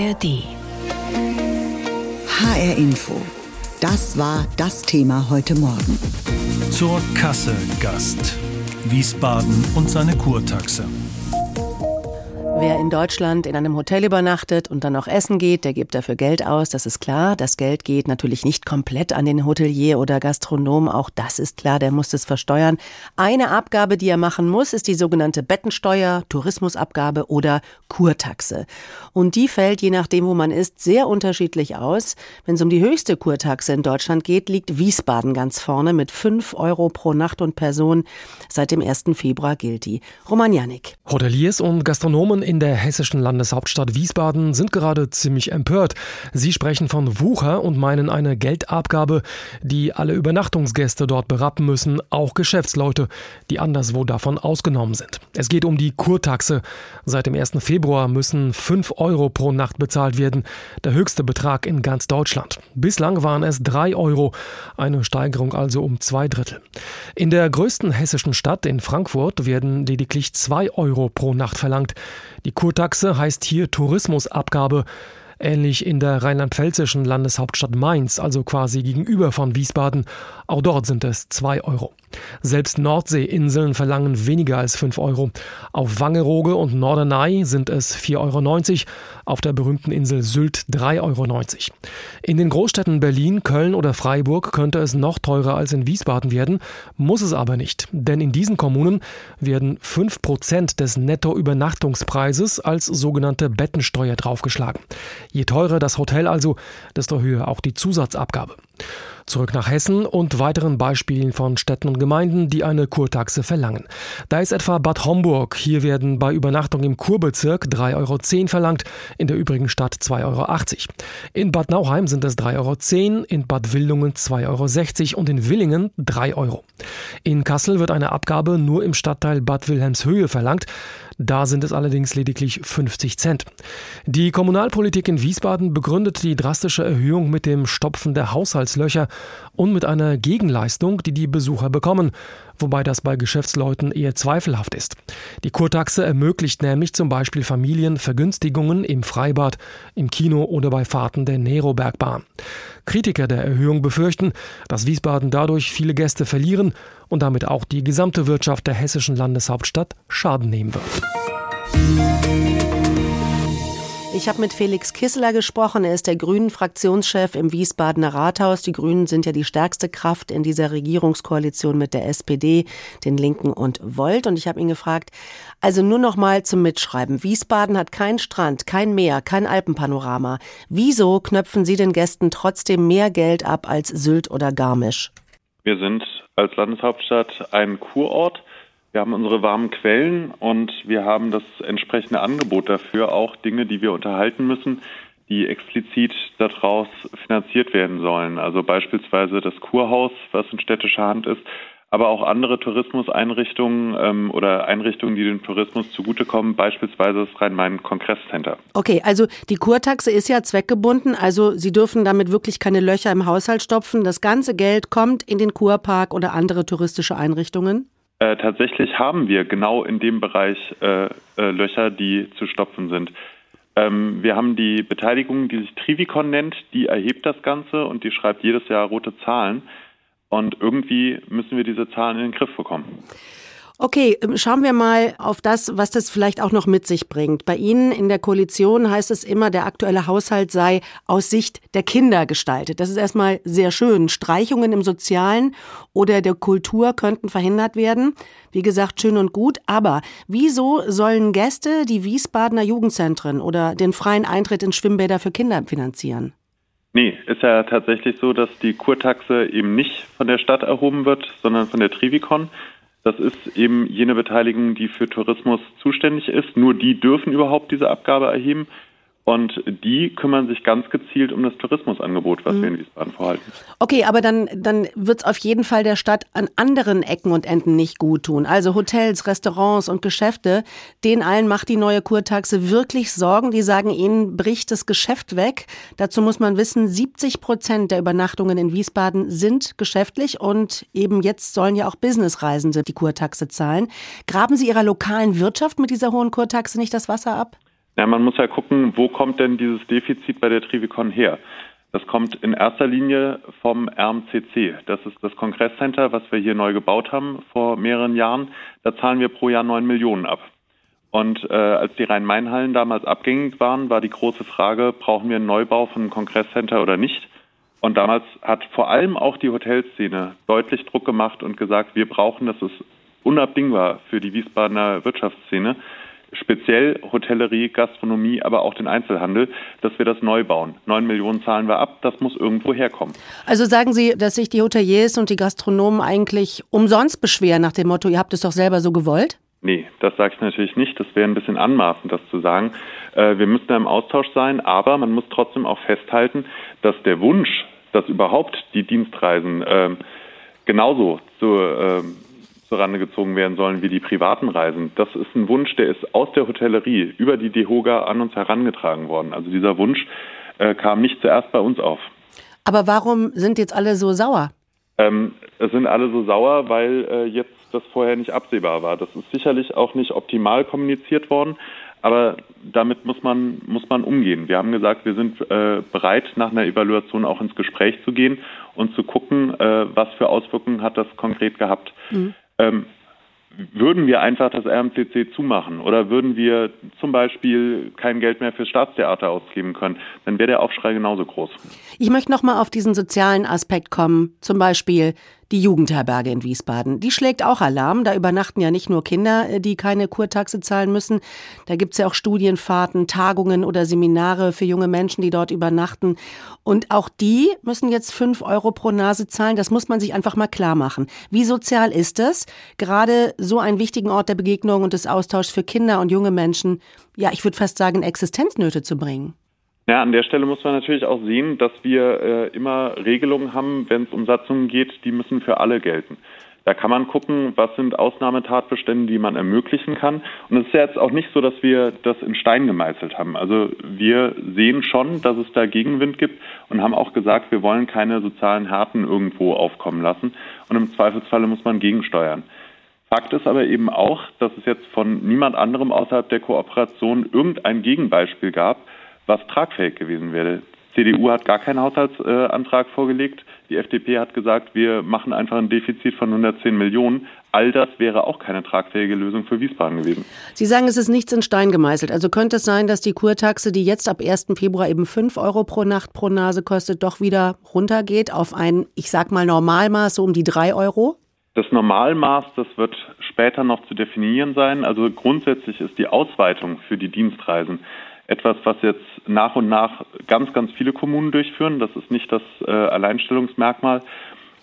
ARD. HR Info. Das war das Thema heute Morgen. Zur Kasse Gast. Wiesbaden und seine Kurtaxe. Wer in Deutschland in einem Hotel übernachtet und dann noch essen geht, der gibt dafür Geld aus, das ist klar. Das Geld geht natürlich nicht komplett an den Hotelier oder Gastronom, auch das ist klar, der muss es versteuern. Eine Abgabe, die er machen muss, ist die sogenannte Bettensteuer, Tourismusabgabe oder Kurtaxe. Und die fällt, je nachdem, wo man ist, sehr unterschiedlich aus. Wenn es um die höchste Kurtaxe in Deutschland geht, liegt Wiesbaden ganz vorne mit 5 Euro pro Nacht und Person. Seit dem 1. Februar gilt die. Roman Janik. Hoteliers und Gastronomen in der hessischen Landeshauptstadt Wiesbaden sind gerade ziemlich empört. Sie sprechen von Wucher und meinen eine Geldabgabe, die alle Übernachtungsgäste dort berappen müssen, auch Geschäftsleute, die anderswo davon ausgenommen sind. Es geht um die Kurtaxe. Seit dem 1. Februar müssen 5 Euro pro Nacht bezahlt werden, der höchste Betrag in ganz Deutschland. Bislang waren es 3 Euro, eine Steigerung also um zwei Drittel. In der größten hessischen Stadt in Frankfurt werden lediglich 2 Euro pro Nacht verlangt. Die Kurtaxe heißt hier Tourismusabgabe ähnlich in der rheinland-pfälzischen Landeshauptstadt Mainz, also quasi gegenüber von Wiesbaden. Auch dort sind es 2 Euro. Selbst Nordseeinseln verlangen weniger als 5 Euro. Auf Wangerooge und Norderney sind es 4,90 Euro, auf der berühmten Insel Sylt 3,90 Euro. In den Großstädten Berlin, Köln oder Freiburg könnte es noch teurer als in Wiesbaden werden, muss es aber nicht, denn in diesen Kommunen werden 5% des Nettoübernachtungspreises als sogenannte Bettensteuer draufgeschlagen. Je teurer das Hotel also, desto höher auch die Zusatzabgabe. Zurück nach Hessen und weiteren Beispielen von Städten und Gemeinden, die eine Kurtaxe verlangen. Da ist etwa Bad Homburg. Hier werden bei Übernachtung im Kurbezirk 3,10 Euro verlangt, in der übrigen Stadt 2,80 Euro. In Bad Nauheim sind es 3,10 Euro, in Bad Wildungen 2,60 Euro und in Willingen 3 Euro. In Kassel wird eine Abgabe nur im Stadtteil Bad Wilhelmshöhe verlangt. Da sind es allerdings lediglich 50 Cent. Die Kommunalpolitik in Wiesbaden begründet die drastische Erhöhung mit dem Stopfen der Haushaltslöcher und mit einer Gegenleistung, die die Besucher bekommen, wobei das bei Geschäftsleuten eher zweifelhaft ist. Die Kurtaxe ermöglicht nämlich zum Beispiel Familien Vergünstigungen im Freibad, im Kino oder bei Fahrten der Nerobergbahn. Kritiker der Erhöhung befürchten, dass Wiesbaden dadurch viele Gäste verlieren und damit auch die gesamte Wirtschaft der hessischen Landeshauptstadt Schaden nehmen wird. Ich habe mit Felix Kisseler gesprochen. Er ist der Grünen-Fraktionschef im Wiesbadener Rathaus. Die Grünen sind ja die stärkste Kraft in dieser Regierungskoalition mit der SPD, den Linken und Volt. Und ich habe ihn gefragt, also nur noch mal zum Mitschreiben. Wiesbaden hat keinen Strand, kein Meer, kein Alpenpanorama. Wieso knöpfen Sie den Gästen trotzdem mehr Geld ab als Sylt oder Garmisch? Wir sind als Landeshauptstadt ein Kurort wir haben unsere warmen Quellen und wir haben das entsprechende Angebot dafür, auch Dinge, die wir unterhalten müssen, die explizit daraus finanziert werden sollen. Also beispielsweise das Kurhaus, was in städtischer Hand ist, aber auch andere Tourismuseinrichtungen ähm, oder Einrichtungen, die dem Tourismus zugutekommen, beispielsweise das Rhein-Main-Kongresscenter. Okay, also die Kurtaxe ist ja zweckgebunden, also Sie dürfen damit wirklich keine Löcher im Haushalt stopfen. Das ganze Geld kommt in den Kurpark oder andere touristische Einrichtungen? Äh, tatsächlich haben wir genau in dem Bereich äh, äh, Löcher, die zu stopfen sind. Ähm, wir haben die Beteiligung, die sich Trivicon nennt, die erhebt das Ganze und die schreibt jedes Jahr rote Zahlen. Und irgendwie müssen wir diese Zahlen in den Griff bekommen. Okay, ähm, schauen wir mal auf das, was das vielleicht auch noch mit sich bringt. Bei Ihnen in der Koalition heißt es immer, der aktuelle Haushalt sei aus Sicht der Kinder gestaltet. Das ist erstmal sehr schön. Streichungen im Sozialen oder der Kultur könnten verhindert werden. Wie gesagt, schön und gut. Aber wieso sollen Gäste die Wiesbadener Jugendzentren oder den freien Eintritt in Schwimmbäder für Kinder finanzieren? Nee, ist ja tatsächlich so, dass die Kurtaxe eben nicht von der Stadt erhoben wird, sondern von der Trivicon. Das ist eben jene Beteiligung, die für Tourismus zuständig ist. Nur die dürfen überhaupt diese Abgabe erheben. Und die kümmern sich ganz gezielt um das Tourismusangebot, was mhm. wir in Wiesbaden vorhalten. Okay, aber dann, dann wird es auf jeden Fall der Stadt an anderen Ecken und Enden nicht gut tun. Also Hotels, Restaurants und Geschäfte, denen allen macht die neue Kurtaxe wirklich Sorgen. Die sagen, ihnen bricht das Geschäft weg. Dazu muss man wissen, 70 Prozent der Übernachtungen in Wiesbaden sind geschäftlich und eben jetzt sollen ja auch Businessreisende die Kurtaxe zahlen. Graben Sie Ihrer lokalen Wirtschaft mit dieser hohen Kurtaxe nicht das Wasser ab? Ja, man muss ja gucken, wo kommt denn dieses Defizit bei der Trivicon her? Das kommt in erster Linie vom RMCC. Das ist das Kongresscenter, was wir hier neu gebaut haben vor mehreren Jahren. Da zahlen wir pro Jahr neun Millionen ab. Und äh, als die Rhein-Main-Hallen damals abgängig waren, war die große Frage, brauchen wir einen Neubau von einem Kongresscenter oder nicht? Und damals hat vor allem auch die Hotelszene deutlich Druck gemacht und gesagt, wir brauchen, das ist unabdingbar für die Wiesbadener Wirtschaftsszene, speziell Hotellerie, Gastronomie, aber auch den Einzelhandel, dass wir das neu bauen. Neun Millionen zahlen wir ab, das muss irgendwo herkommen. Also sagen Sie, dass sich die Hoteliers und die Gastronomen eigentlich umsonst beschweren nach dem Motto, ihr habt es doch selber so gewollt? Nee, das sage ich natürlich nicht. Das wäre ein bisschen anmaßend, das zu sagen. Äh, wir müssen da im Austausch sein, aber man muss trotzdem auch festhalten, dass der Wunsch, dass überhaupt die Dienstreisen äh, genauso zu, äh, zurande gezogen werden sollen wie die privaten Reisen. Das ist ein Wunsch, der ist aus der Hotellerie über die DEHOGA an uns herangetragen worden. Also dieser Wunsch äh, kam nicht zuerst bei uns auf. Aber warum sind jetzt alle so sauer? Ähm, es sind alle so sauer, weil äh, jetzt das vorher nicht absehbar war. Das ist sicherlich auch nicht optimal kommuniziert worden, aber damit muss man, muss man umgehen. Wir haben gesagt, wir sind äh, bereit, nach einer Evaluation auch ins Gespräch zu gehen und zu gucken, äh, was für Auswirkungen hat das konkret gehabt. Mhm. Ähm, würden wir einfach das RMCC zumachen oder würden wir zum Beispiel kein Geld mehr fürs Staatstheater ausgeben können, dann wäre der Aufschrei genauso groß. Ich möchte noch mal auf diesen sozialen Aspekt kommen. Zum Beispiel die Jugendherberge in Wiesbaden, die schlägt auch Alarm. Da übernachten ja nicht nur Kinder, äh, die keine Kurtaxe zahlen müssen. Da gibt's ja auch Studienfahrten, Tagungen oder Seminare für junge Menschen, die dort übernachten. Und auch die müssen jetzt fünf Euro pro Nase zahlen. Das muss man sich einfach mal klar machen. Wie sozial ist es, gerade so einen wichtigen Ort der Begegnung und des Austauschs für Kinder und junge Menschen, ja, ich würde fast sagen, Existenznöte zu bringen? Ja, an der Stelle muss man natürlich auch sehen, dass wir äh, immer Regelungen haben, wenn es um Satzungen geht, die müssen für alle gelten. Da kann man gucken, was sind Ausnahmetatbestände, die man ermöglichen kann. Und es ist ja jetzt auch nicht so, dass wir das in Stein gemeißelt haben. Also wir sehen schon, dass es da Gegenwind gibt und haben auch gesagt, wir wollen keine sozialen Härten irgendwo aufkommen lassen. Und im Zweifelsfalle muss man gegensteuern. Fakt ist aber eben auch, dass es jetzt von niemand anderem außerhalb der Kooperation irgendein Gegenbeispiel gab, was tragfähig gewesen wäre. CDU hat gar keinen Haushaltsantrag vorgelegt. Die FDP hat gesagt, wir machen einfach ein Defizit von 110 Millionen. All das wäre auch keine tragfähige Lösung für Wiesbaden gewesen. Sie sagen, es ist nichts in Stein gemeißelt. Also könnte es sein, dass die Kurtaxe, die jetzt ab 1. Februar eben 5 Euro pro Nacht pro Nase kostet, doch wieder runtergeht auf ein, ich sag mal, Normalmaß, so um die 3 Euro? Das Normalmaß, das wird später noch zu definieren sein. Also grundsätzlich ist die Ausweitung für die Dienstreisen etwas, was jetzt nach und nach ganz, ganz viele Kommunen durchführen. Das ist nicht das äh, Alleinstellungsmerkmal.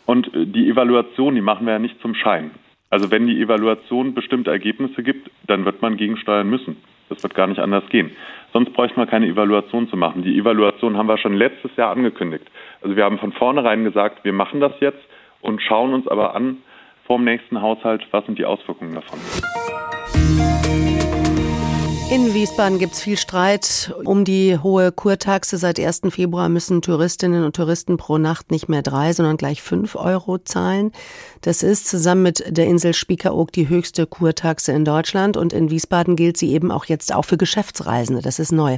Und äh, die Evaluation, die machen wir ja nicht zum Schein. Also wenn die Evaluation bestimmte Ergebnisse gibt, dann wird man gegensteuern müssen. Das wird gar nicht anders gehen. Sonst bräuchte man keine Evaluation zu machen. Die Evaluation haben wir schon letztes Jahr angekündigt. Also wir haben von vornherein gesagt, wir machen das jetzt und schauen uns aber an vor dem nächsten Haushalt, was sind die Auswirkungen davon. In Wiesbaden gibt es viel Streit um die hohe Kurtaxe. Seit 1. Februar müssen Touristinnen und Touristen pro Nacht nicht mehr drei, sondern gleich fünf Euro zahlen. Das ist zusammen mit der Insel Spiekeroog die höchste Kurtaxe in Deutschland. Und in Wiesbaden gilt sie eben auch jetzt auch für Geschäftsreisende. Das ist neu.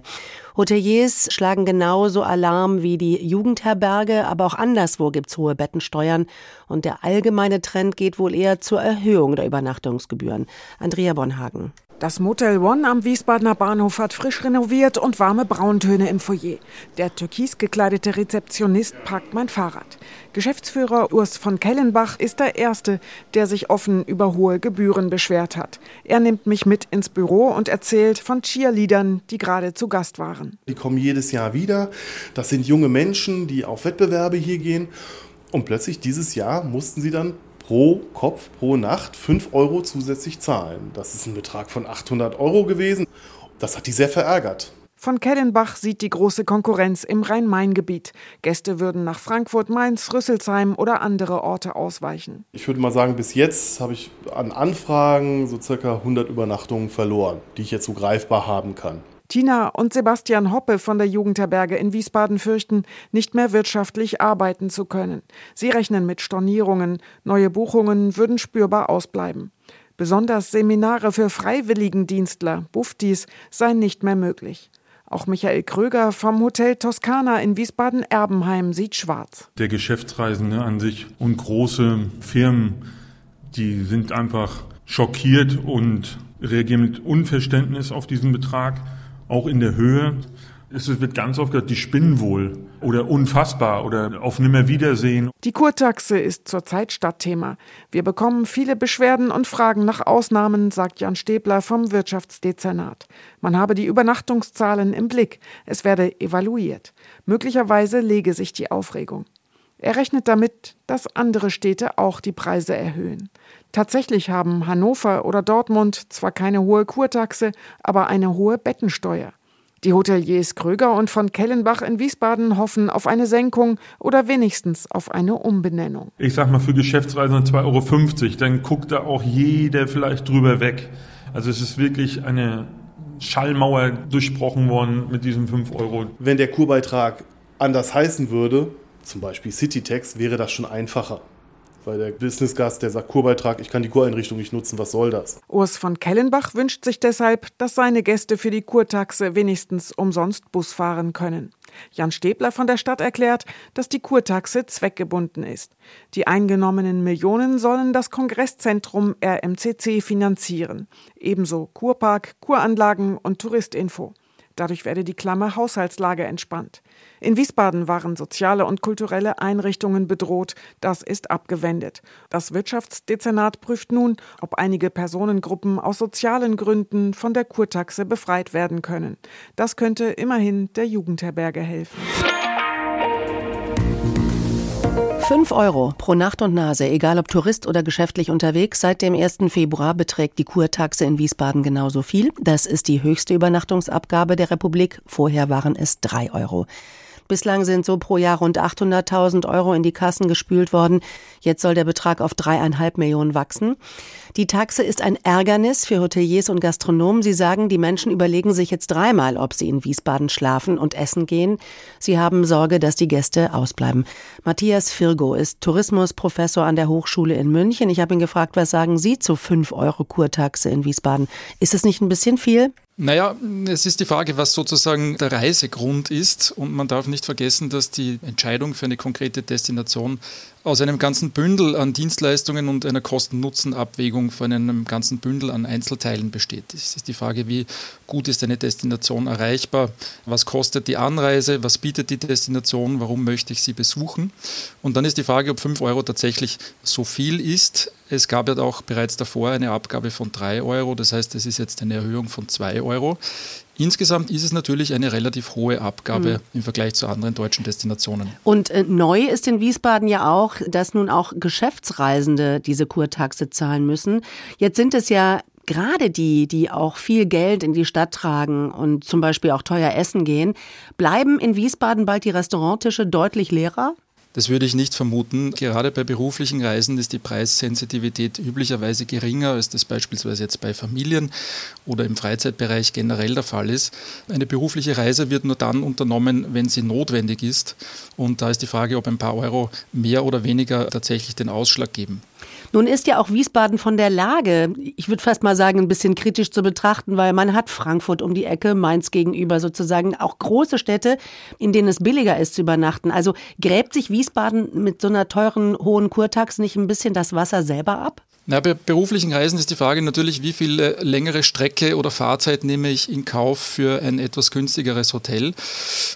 Hoteliers schlagen genauso Alarm wie die Jugendherberge, aber auch anderswo gibt es hohe Bettensteuern. Und der allgemeine Trend geht wohl eher zur Erhöhung der Übernachtungsgebühren. Andrea Bonhagen. Das Motel One am Wiesbadener Bahnhof hat frisch renoviert und warme Brauntöne im Foyer. Der türkis gekleidete Rezeptionist parkt mein Fahrrad. Geschäftsführer Urs von Kellenbach ist der Erste, der sich offen über hohe Gebühren beschwert hat. Er nimmt mich mit ins Büro und erzählt von Cheerleadern, die gerade zu Gast waren. Die kommen jedes Jahr wieder. Das sind junge Menschen, die auf Wettbewerbe hier gehen. Und plötzlich dieses Jahr mussten sie dann pro Kopf pro Nacht 5 Euro zusätzlich zahlen. Das ist ein Betrag von 800 Euro gewesen. Das hat die sehr verärgert. Von Kellenbach sieht die große Konkurrenz im Rhein-Main-Gebiet. Gäste würden nach Frankfurt, Mainz, Rüsselsheim oder andere Orte ausweichen. Ich würde mal sagen, bis jetzt habe ich an Anfragen so circa 100 Übernachtungen verloren, die ich jetzt so greifbar haben kann. Tina und Sebastian Hoppe von der Jugendherberge in Wiesbaden fürchten, nicht mehr wirtschaftlich arbeiten zu können. Sie rechnen mit Stornierungen, neue Buchungen würden spürbar ausbleiben. Besonders Seminare für Freiwilligendienstler, Buftis, seien nicht mehr möglich. Auch Michael Kröger vom Hotel Toskana in Wiesbaden-Erbenheim sieht schwarz. Der Geschäftsreisende an sich und große Firmen, die sind einfach schockiert und reagieren mit Unverständnis auf diesen Betrag, auch in der Höhe. Es wird ganz oft gesagt, die spinnen wohl oder unfassbar oder auf Nimmerwiedersehen. Die Kurtaxe ist zurzeit Stadtthema. Wir bekommen viele Beschwerden und Fragen nach Ausnahmen, sagt Jan Stäbler vom Wirtschaftsdezernat. Man habe die Übernachtungszahlen im Blick. Es werde evaluiert. Möglicherweise lege sich die Aufregung. Er rechnet damit, dass andere Städte auch die Preise erhöhen. Tatsächlich haben Hannover oder Dortmund zwar keine hohe Kurtaxe, aber eine hohe Bettensteuer. Die Hoteliers Kröger und von Kellenbach in Wiesbaden hoffen auf eine Senkung oder wenigstens auf eine Umbenennung. Ich sag mal für Geschäftsreisende 2,50 Euro, dann guckt da auch jeder vielleicht drüber weg. Also es ist wirklich eine Schallmauer durchbrochen worden mit diesen 5 Euro. Wenn der Kurbeitrag anders heißen würde, zum Beispiel Citytex, wäre das schon einfacher. Weil der Businessgast, der sagt Kurbeitrag, ich kann die Kureinrichtung nicht nutzen, was soll das? Urs von Kellenbach wünscht sich deshalb, dass seine Gäste für die Kurtaxe wenigstens umsonst Bus fahren können. Jan Stäbler von der Stadt erklärt, dass die Kurtaxe zweckgebunden ist. Die eingenommenen Millionen sollen das Kongresszentrum RMCC finanzieren. Ebenso Kurpark, Kuranlagen und Touristinfo. Dadurch werde die klamme Haushaltslage entspannt. In Wiesbaden waren soziale und kulturelle Einrichtungen bedroht. Das ist abgewendet. Das Wirtschaftsdezernat prüft nun, ob einige Personengruppen aus sozialen Gründen von der Kurtaxe befreit werden können. Das könnte immerhin der Jugendherberge helfen. 5 Euro pro Nacht und Nase, egal ob Tourist oder geschäftlich unterwegs. Seit dem 1. Februar beträgt die Kurtaxe in Wiesbaden genauso viel. Das ist die höchste Übernachtungsabgabe der Republik. Vorher waren es 3 Euro. Bislang sind so pro Jahr rund 800.000 Euro in die Kassen gespült worden. Jetzt soll der Betrag auf dreieinhalb Millionen wachsen. Die Taxe ist ein Ärgernis für Hoteliers und Gastronomen. Sie sagen, die Menschen überlegen sich jetzt dreimal, ob sie in Wiesbaden schlafen und essen gehen. Sie haben Sorge, dass die Gäste ausbleiben. Matthias Firgo ist Tourismusprofessor an der Hochschule in München. Ich habe ihn gefragt, was sagen Sie zu 5 Euro Kurtaxe in Wiesbaden? Ist es nicht ein bisschen viel? Naja, es ist die Frage, was sozusagen der Reisegrund ist. Und man darf nicht vergessen, dass die Entscheidung für eine konkrete Destination aus einem ganzen Bündel an Dienstleistungen und einer Kosten-Nutzen-Abwägung von einem ganzen Bündel an Einzelteilen besteht. Es ist die Frage, wie gut ist eine Destination erreichbar, was kostet die Anreise, was bietet die Destination, warum möchte ich sie besuchen. Und dann ist die Frage, ob 5 Euro tatsächlich so viel ist. Es gab ja auch bereits davor eine Abgabe von 3 Euro, das heißt, es ist jetzt eine Erhöhung von 2 Euro. Insgesamt ist es natürlich eine relativ hohe Abgabe mhm. im Vergleich zu anderen deutschen Destinationen. Und äh, neu ist in Wiesbaden ja auch, dass nun auch Geschäftsreisende diese Kurtaxe zahlen müssen. Jetzt sind es ja gerade die, die auch viel Geld in die Stadt tragen und zum Beispiel auch teuer essen gehen. Bleiben in Wiesbaden bald die Restauranttische deutlich leerer? Das würde ich nicht vermuten. Gerade bei beruflichen Reisen ist die Preissensitivität üblicherweise geringer, als das beispielsweise jetzt bei Familien oder im Freizeitbereich generell der Fall ist. Eine berufliche Reise wird nur dann unternommen, wenn sie notwendig ist. Und da ist die Frage, ob ein paar Euro mehr oder weniger tatsächlich den Ausschlag geben. Nun ist ja auch Wiesbaden von der Lage, ich würde fast mal sagen, ein bisschen kritisch zu betrachten, weil man hat Frankfurt um die Ecke, Mainz gegenüber sozusagen, auch große Städte, in denen es billiger ist zu übernachten. Also gräbt sich Wiesbaden mit so einer teuren hohen Kurtax nicht ein bisschen das Wasser selber ab? Na, bei beruflichen Reisen ist die Frage natürlich, wie viel längere Strecke oder Fahrzeit nehme ich in Kauf für ein etwas günstigeres Hotel.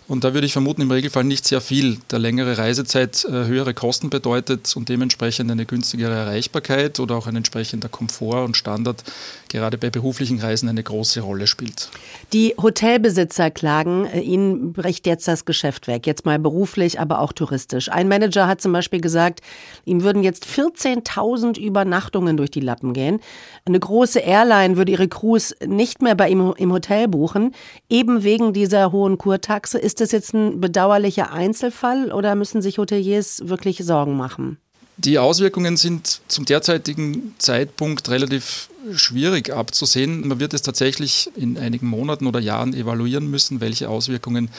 Und da würde ich vermuten, im Regelfall nicht sehr viel. Der längere Reisezeit äh, höhere Kosten bedeutet und dementsprechend eine günstigere Erreichbarkeit oder auch ein entsprechender Komfort und Standard gerade bei beruflichen Reisen eine große Rolle spielt. Die Hotelbesitzer klagen, äh, ihnen bricht jetzt das Geschäft weg. Jetzt mal beruflich, aber auch touristisch. Ein Manager hat zum Beispiel gesagt, ihm würden jetzt 14.000 Übernachtungen Zahlungen durch die Lappen gehen. Eine große Airline würde ihre Crews nicht mehr bei ihm im Hotel buchen, eben wegen dieser hohen Kurtaxe. Ist das jetzt ein bedauerlicher Einzelfall oder müssen sich Hoteliers wirklich Sorgen machen? Die Auswirkungen sind zum derzeitigen Zeitpunkt relativ schwierig abzusehen. Man wird es tatsächlich in einigen Monaten oder Jahren evaluieren müssen, welche Auswirkungen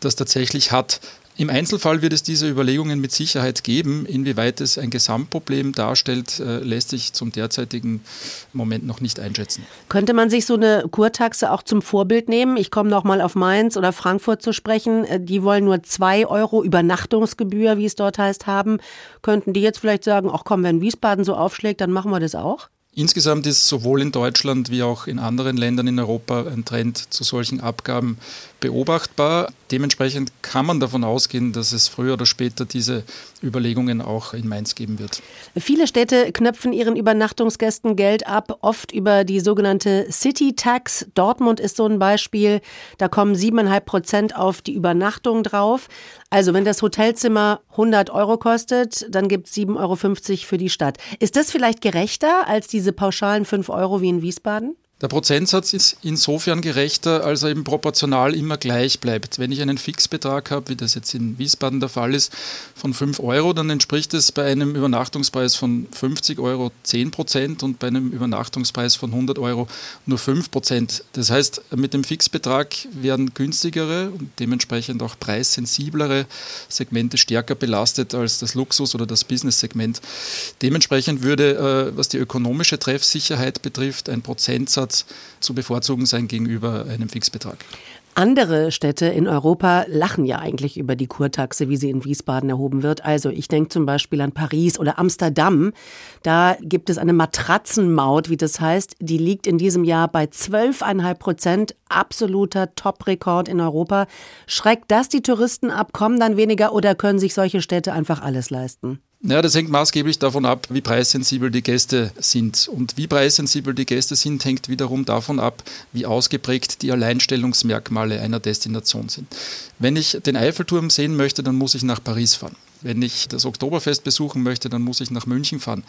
das tatsächlich hat. Im Einzelfall wird es diese Überlegungen mit Sicherheit geben. Inwieweit es ein Gesamtproblem darstellt, äh, lässt sich zum derzeitigen Moment noch nicht einschätzen. Könnte man sich so eine Kurtaxe auch zum Vorbild nehmen? Ich komme noch mal auf Mainz oder Frankfurt zu sprechen. Äh, die wollen nur zwei Euro Übernachtungsgebühr, wie es dort heißt, haben. Könnten die jetzt vielleicht sagen, ach komm, wenn Wiesbaden so aufschlägt, dann machen wir das auch? Insgesamt ist sowohl in Deutschland wie auch in anderen Ländern in Europa ein Trend zu solchen Abgaben beobachtbar. Dementsprechend kann man davon ausgehen, dass es früher oder später diese Überlegungen auch in Mainz geben wird. Viele Städte knöpfen ihren Übernachtungsgästen Geld ab, oft über die sogenannte City Tax. Dortmund ist so ein Beispiel. Da kommen siebeneinhalb Prozent auf die Übernachtung drauf. Also wenn das Hotelzimmer 100 Euro kostet, dann gibt es 7,50 Euro für die Stadt. Ist das vielleicht gerechter als diese pauschalen 5 Euro wie in Wiesbaden? Der Prozentsatz ist insofern gerechter, als er eben proportional immer gleich bleibt. Wenn ich einen Fixbetrag habe, wie das jetzt in Wiesbaden der Fall ist, von 5 Euro, dann entspricht es bei einem Übernachtungspreis von 50 Euro 10 Prozent und bei einem Übernachtungspreis von 100 Euro nur 5 Prozent. Das heißt, mit dem Fixbetrag werden günstigere und dementsprechend auch preissensiblere Segmente stärker belastet als das Luxus- oder das Business-Segment. Dementsprechend würde, äh, was die ökonomische Treffsicherheit betrifft, ein Prozentsatz Grundsatz zu bevorzugen sein gegenüber einem Fixbetrag. Andere Städte in Europa lachen ja eigentlich über die Kurtaxe, wie sie in Wiesbaden erhoben wird. Also ich denke zum Beispiel an Paris oder Amsterdam. Da gibt es eine Matratzenmaut, wie das heißt. Die liegt in diesem Jahr bei 12,5 Prozent. Absoluter Top-Rekord in Europa. Schreckt das die Touristen ab? Kommen dann weniger oder können sich solche Städte einfach alles leisten? Ja, das hängt maßgeblich davon ab, wie preissensibel die Gäste sind. Und wie preissensibel die Gäste sind, hängt wiederum davon ab, wie ausgeprägt die Alleinstellungsmerkmale einer Destination sind. Wenn ich den Eiffelturm sehen möchte, dann muss ich nach Paris fahren. Wenn ich das Oktoberfest besuchen möchte, dann muss ich nach München fahren.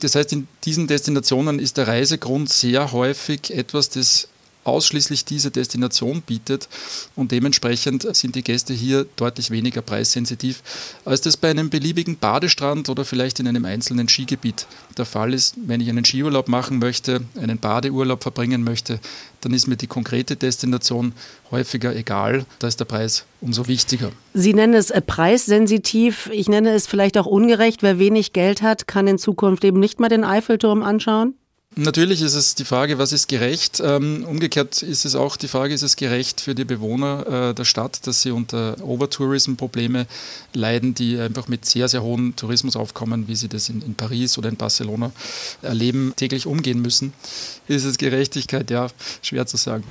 Das heißt, in diesen Destinationen ist der Reisegrund sehr häufig etwas, das ausschließlich diese Destination bietet und dementsprechend sind die Gäste hier deutlich weniger preissensitiv, als das bei einem beliebigen Badestrand oder vielleicht in einem einzelnen Skigebiet der Fall ist. Wenn ich einen Skiurlaub machen möchte, einen Badeurlaub verbringen möchte, dann ist mir die konkrete Destination häufiger egal. Da ist der Preis umso wichtiger. Sie nennen es äh, preissensitiv. Ich nenne es vielleicht auch ungerecht. Wer wenig Geld hat, kann in Zukunft eben nicht mal den Eiffelturm anschauen? Natürlich ist es die Frage, was ist gerecht. Ähm, umgekehrt ist es auch die Frage, ist es gerecht für die Bewohner äh, der Stadt, dass sie unter Overtourism-Probleme leiden, die einfach mit sehr, sehr hohen Tourismusaufkommen, wie sie das in, in Paris oder in Barcelona erleben, täglich umgehen müssen. Ist es Gerechtigkeit? Ja, schwer zu sagen.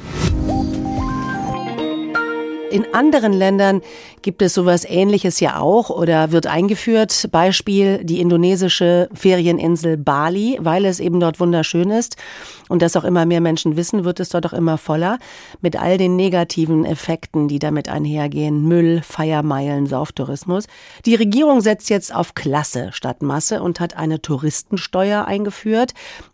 In anderen Ländern gibt es sowas Ähnliches ja auch oder wird eingeführt. Beispiel die indonesische Ferieninsel Bali, weil es eben dort wunderschön ist und das auch immer mehr Menschen wissen, wird es dort auch immer voller mit all den negativen Effekten, die damit einhergehen. Müll, Feiermeilen, Sauftourismus. Die Regierung setzt jetzt auf Klasse statt Masse und hat eine Touristensteuer eingeführt.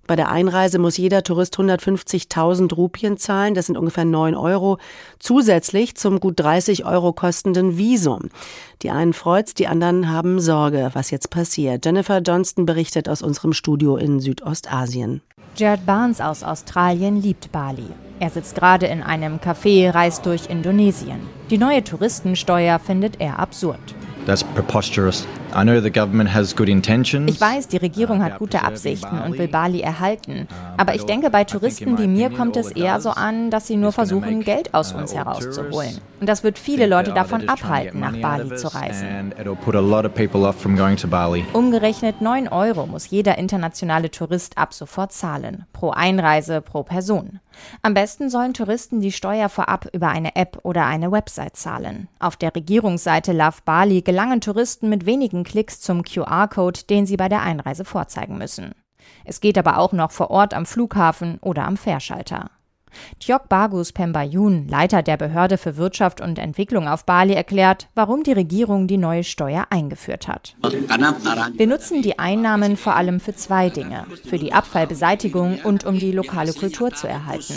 Bei der Einreise muss jeder Tourist 150.000 Rupien zahlen. Das sind ungefähr 9 Euro. Zusätzlich zum gut 30 Euro kostenden Visum. Die einen freut's, die anderen haben Sorge, was jetzt passiert. Jennifer Johnston berichtet aus unserem Studio in Südostasien. Jared Barnes aus Australien liebt Bali. Er sitzt gerade in einem Café, reist durch Indonesien. Die neue Touristensteuer findet er absurd. That's preposterous. Ich weiß, die Regierung hat gute Absichten und will Bali erhalten. Aber ich denke, bei Touristen wie mir kommt es eher so an, dass sie nur versuchen, Geld aus uns herauszuholen. Und das wird viele Leute davon abhalten, nach Bali zu reisen. Umgerechnet 9 Euro muss jeder internationale Tourist ab sofort zahlen. Pro Einreise, pro Person. Am besten sollen Touristen die Steuer vorab über eine App oder eine Website zahlen. Auf der Regierungsseite Love Bali gelangen Touristen mit wenigen Klicks zum QR-Code, den sie bei der Einreise vorzeigen müssen. Es geht aber auch noch vor Ort am Flughafen oder am Fährschalter. Tjok Bagus Pembayun, Leiter der Behörde für Wirtschaft und Entwicklung auf Bali, erklärt, warum die Regierung die neue Steuer eingeführt hat. Wir nutzen die Einnahmen vor allem für zwei Dinge, für die Abfallbeseitigung und um die lokale Kultur zu erhalten.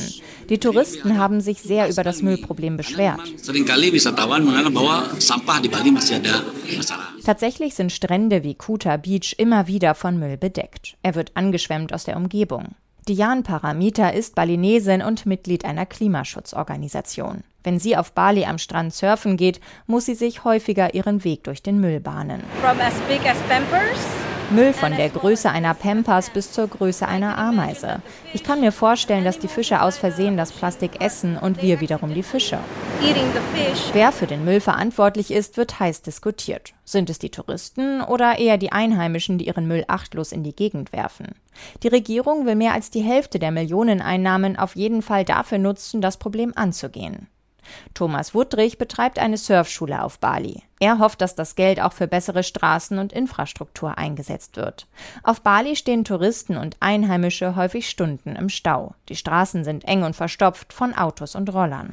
Die Touristen haben sich sehr über das Müllproblem beschwert. Tatsächlich sind Strände wie Kuta Beach immer wieder von Müll bedeckt. Er wird angeschwemmt aus der Umgebung. Diane Paramita ist Balinesin und Mitglied einer Klimaschutzorganisation. Wenn sie auf Bali am Strand surfen geht, muss sie sich häufiger ihren Weg durch den Müll bahnen. From as big as Pampers Müll von der Größe einer Pampers bis zur Größe einer Ameise. Ich kann mir vorstellen, dass die Fische aus Versehen das Plastik essen und wir wiederum die Fische. Wer für den Müll verantwortlich ist, wird heiß diskutiert. Sind es die Touristen oder eher die Einheimischen, die ihren Müll achtlos in die Gegend werfen? Die Regierung will mehr als die Hälfte der Millioneneinnahmen auf jeden Fall dafür nutzen, das Problem anzugehen. Thomas Wuttrich betreibt eine Surfschule auf Bali. Er hofft, dass das Geld auch für bessere Straßen und Infrastruktur eingesetzt wird. Auf Bali stehen Touristen und Einheimische häufig Stunden im Stau. Die Straßen sind eng und verstopft von Autos und Rollern.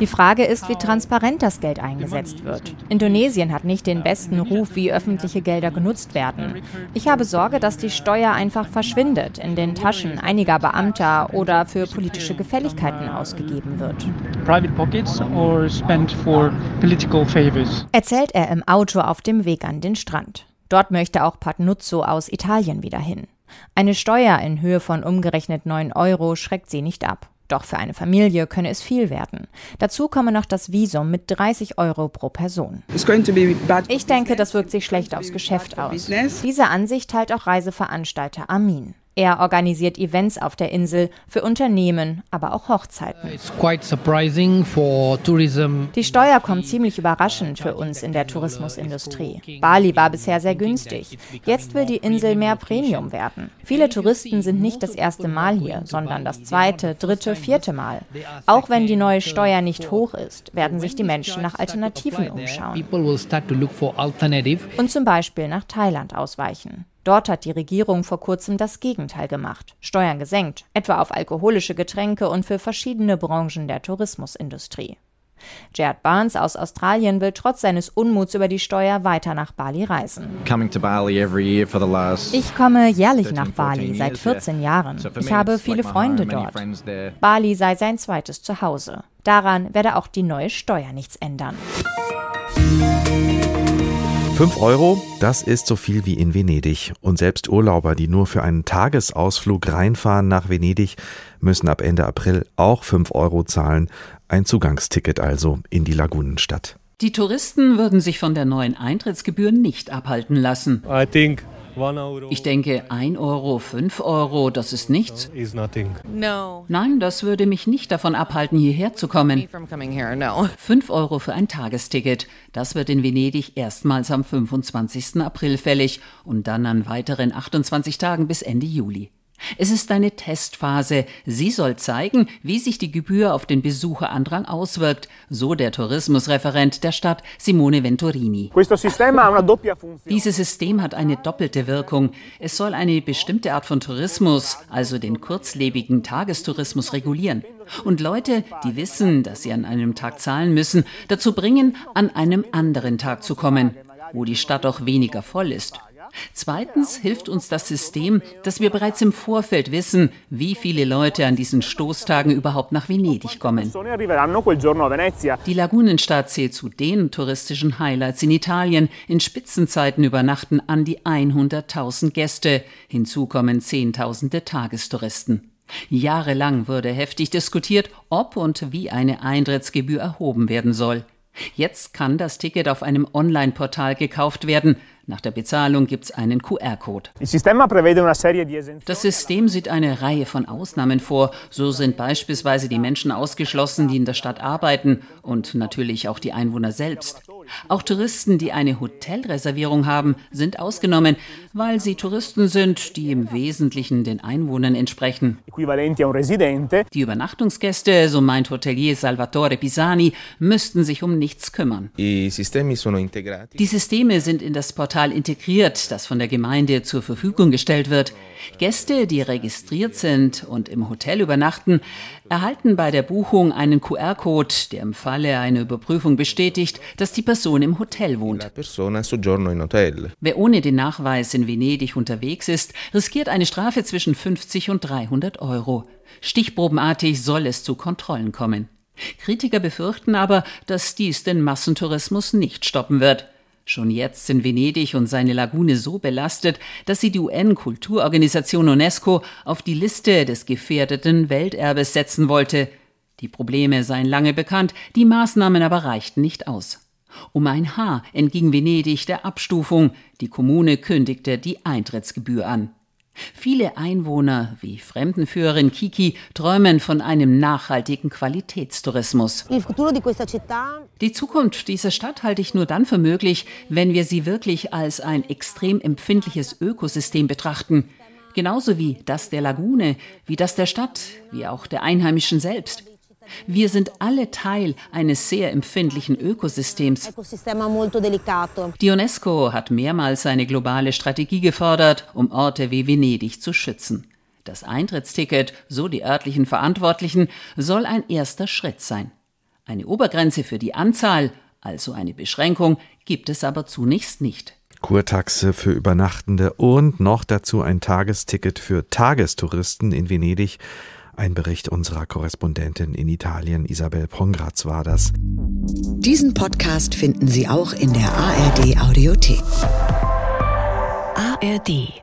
Die Frage ist, wie transparent das Geld eingesetzt wird. Indonesien hat nicht den besten Ruf, wie öffentliche Gelder genutzt werden. Ich habe Sorge, dass die Steuer einfach verschwindet, in den Taschen einiger Beamter oder für politische Gefälligkeiten ausgegeben wird. Private pockets or spent for political Erzählt er im Auto auf dem Weg an den Strand. Dort möchte auch Patnuzzo aus Italien wieder hin. Eine Steuer in Höhe von umgerechnet 9 Euro schreckt sie nicht ab. Doch für eine Familie könne es viel werden. Dazu komme noch das Visum mit 30 Euro pro Person. Ich denke, das wirkt sich schlecht aufs Geschäft aus. Diese Ansicht teilt auch Reiseveranstalter Amin. Er organisiert Events auf der Insel für Unternehmen, aber auch Hochzeiten. Die Steuer kommt ziemlich überraschend für uns in der Tourismusindustrie. Bali war bisher sehr günstig. Jetzt will die Insel mehr Premium werden. Viele Touristen sind nicht das erste Mal hier, sondern das zweite, dritte, vierte Mal. Auch wenn die neue Steuer nicht hoch ist, werden sich die Menschen nach Alternativen umschauen. Und zum Beispiel nach Thailand ausweichen. Dort hat die Regierung vor kurzem das Gegenteil gemacht. Steuern gesenkt, etwa auf alkoholische Getränke und für verschiedene Branchen der Tourismusindustrie. Jared Barnes aus Australien will trotz seines Unmuts über die Steuer weiter nach Bali reisen. Ich komme jährlich nach Bali seit 14 Jahren. Ich habe viele Freunde dort. Bali sei sein zweites Zuhause. Daran werde auch die neue Steuer nichts ändern. 5 Euro, das ist so viel wie in Venedig. Und selbst Urlauber, die nur für einen Tagesausflug reinfahren nach Venedig, müssen ab Ende April auch 5 Euro zahlen. Ein Zugangsticket also in die Lagunenstadt. Die Touristen würden sich von der neuen Eintrittsgebühr nicht abhalten lassen. I think ich denke, 1 Euro, 5 Euro, das ist nichts. Nein, das würde mich nicht davon abhalten, hierher zu kommen. 5 Euro für ein Tagesticket. Das wird in Venedig erstmals am 25. April fällig und dann an weiteren 28 Tagen bis Ende Juli. Es ist eine Testphase. Sie soll zeigen, wie sich die Gebühr auf den Besucherandrang auswirkt, so der Tourismusreferent der Stadt Simone Venturini. Dieses System hat eine doppelte Wirkung. Es soll eine bestimmte Art von Tourismus, also den kurzlebigen Tagestourismus, regulieren und Leute, die wissen, dass sie an einem Tag zahlen müssen, dazu bringen, an einem anderen Tag zu kommen, wo die Stadt auch weniger voll ist. Zweitens hilft uns das System, dass wir bereits im Vorfeld wissen, wie viele Leute an diesen Stoßtagen überhaupt nach Venedig kommen. Die Lagunenstadt zählt zu den touristischen Highlights in Italien. In Spitzenzeiten übernachten an die 100.000 Gäste. Hinzu kommen Zehntausende Tagestouristen. Jahrelang wurde heftig diskutiert, ob und wie eine Eintrittsgebühr erhoben werden soll. Jetzt kann das Ticket auf einem Online-Portal gekauft werden. Nach der Bezahlung gibt es einen QR-Code. Das System sieht eine Reihe von Ausnahmen vor. So sind beispielsweise die Menschen ausgeschlossen, die in der Stadt arbeiten und natürlich auch die Einwohner selbst. Auch Touristen, die eine Hotelreservierung haben, sind ausgenommen, weil sie Touristen sind, die im Wesentlichen den Einwohnern entsprechen. Die Übernachtungsgäste, so meint Hotelier Salvatore Pisani, müssten sich um nichts kümmern. Die Systeme sind in das Portal integriert, das von der Gemeinde zur Verfügung gestellt wird. Gäste, die registriert sind und im Hotel übernachten, erhalten bei der Buchung einen QR-Code, der im Falle einer Überprüfung bestätigt, dass die Person im Hotel wohnt. Wer ohne den Nachweis in Venedig unterwegs ist, riskiert eine Strafe zwischen 50 und 300 Euro. Stichprobenartig soll es zu Kontrollen kommen. Kritiker befürchten aber, dass dies den Massentourismus nicht stoppen wird. Schon jetzt sind Venedig und seine Lagune so belastet, dass sie die UN-Kulturorganisation UNESCO auf die Liste des gefährdeten Welterbes setzen wollte. Die Probleme seien lange bekannt, die Maßnahmen aber reichten nicht aus. Um ein Haar entging Venedig der Abstufung, die Kommune kündigte die Eintrittsgebühr an. Viele Einwohner, wie Fremdenführerin Kiki, träumen von einem nachhaltigen Qualitätstourismus. Die Zukunft dieser Stadt halte ich nur dann für möglich, wenn wir sie wirklich als ein extrem empfindliches Ökosystem betrachten. Genauso wie das der Lagune, wie das der Stadt, wie auch der Einheimischen selbst. Wir sind alle Teil eines sehr empfindlichen Ökosystems. Die UNESCO hat mehrmals eine globale Strategie gefordert, um Orte wie Venedig zu schützen. Das Eintrittsticket, so die örtlichen Verantwortlichen, soll ein erster Schritt sein. Eine Obergrenze für die Anzahl, also eine Beschränkung, gibt es aber zunächst nicht. Kurtaxe für Übernachtende und noch dazu ein Tagesticket für Tagestouristen in Venedig. Ein Bericht unserer Korrespondentin in Italien, Isabel Pongratz, war das. Diesen Podcast finden Sie auch in der ARD Audiothek. ARD